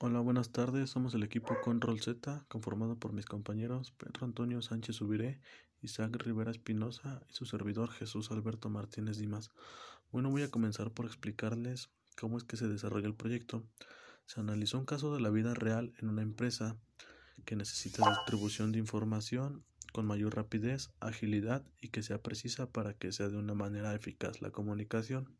Hola, buenas tardes. Somos el equipo Control Z, conformado por mis compañeros Pedro Antonio Sánchez Ubiré, Isaac Rivera Espinosa y su servidor Jesús Alberto Martínez Dimas. Bueno, voy a comenzar por explicarles cómo es que se desarrolló el proyecto. Se analizó un caso de la vida real en una empresa que necesita distribución de información con mayor rapidez, agilidad y que sea precisa para que sea de una manera eficaz la comunicación.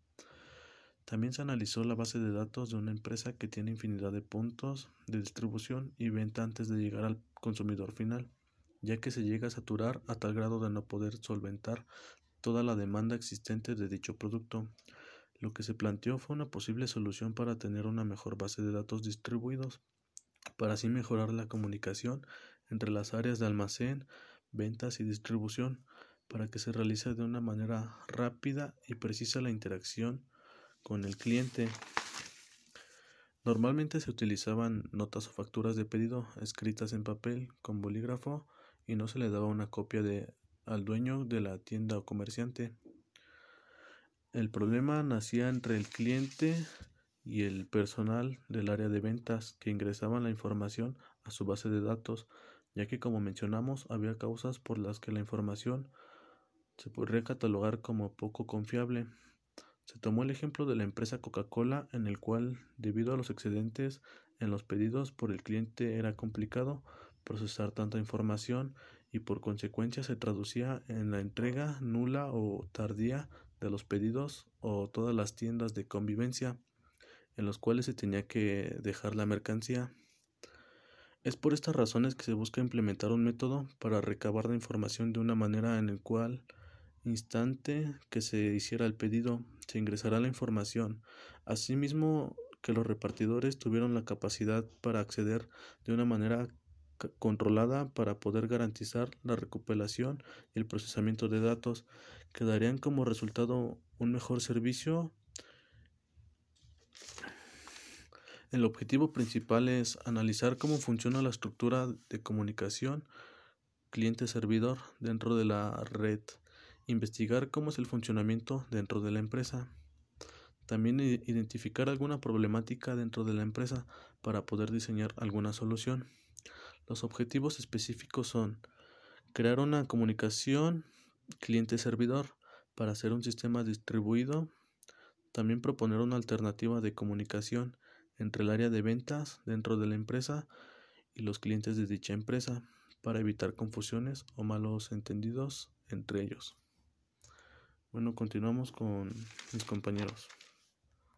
También se analizó la base de datos de una empresa que tiene infinidad de puntos de distribución y venta antes de llegar al consumidor final, ya que se llega a saturar a tal grado de no poder solventar toda la demanda existente de dicho producto. Lo que se planteó fue una posible solución para tener una mejor base de datos distribuidos, para así mejorar la comunicación entre las áreas de almacén, ventas y distribución, para que se realice de una manera rápida y precisa la interacción con el cliente. Normalmente se utilizaban notas o facturas de pedido escritas en papel con bolígrafo y no se le daba una copia al dueño de la tienda o comerciante. El problema nacía entre el cliente y el personal del área de ventas que ingresaban la información a su base de datos, ya que como mencionamos había causas por las que la información se podría catalogar como poco confiable. Se tomó el ejemplo de la empresa Coca-Cola en el cual, debido a los excedentes en los pedidos por el cliente, era complicado procesar tanta información y por consecuencia se traducía en la entrega nula o tardía de los pedidos o todas las tiendas de convivencia en los cuales se tenía que dejar la mercancía. Es por estas razones que se busca implementar un método para recabar la información de una manera en la cual instante que se hiciera el pedido, se ingresará la información. Asimismo, que los repartidores tuvieron la capacidad para acceder de una manera controlada para poder garantizar la recuperación y el procesamiento de datos, que darían como resultado un mejor servicio. El objetivo principal es analizar cómo funciona la estructura de comunicación cliente-servidor dentro de la red investigar cómo es el funcionamiento dentro de la empresa. También identificar alguna problemática dentro de la empresa para poder diseñar alguna solución. Los objetivos específicos son crear una comunicación cliente-servidor para hacer un sistema distribuido. También proponer una alternativa de comunicación entre el área de ventas dentro de la empresa y los clientes de dicha empresa para evitar confusiones o malos entendidos entre ellos. Bueno, continuamos con mis compañeros.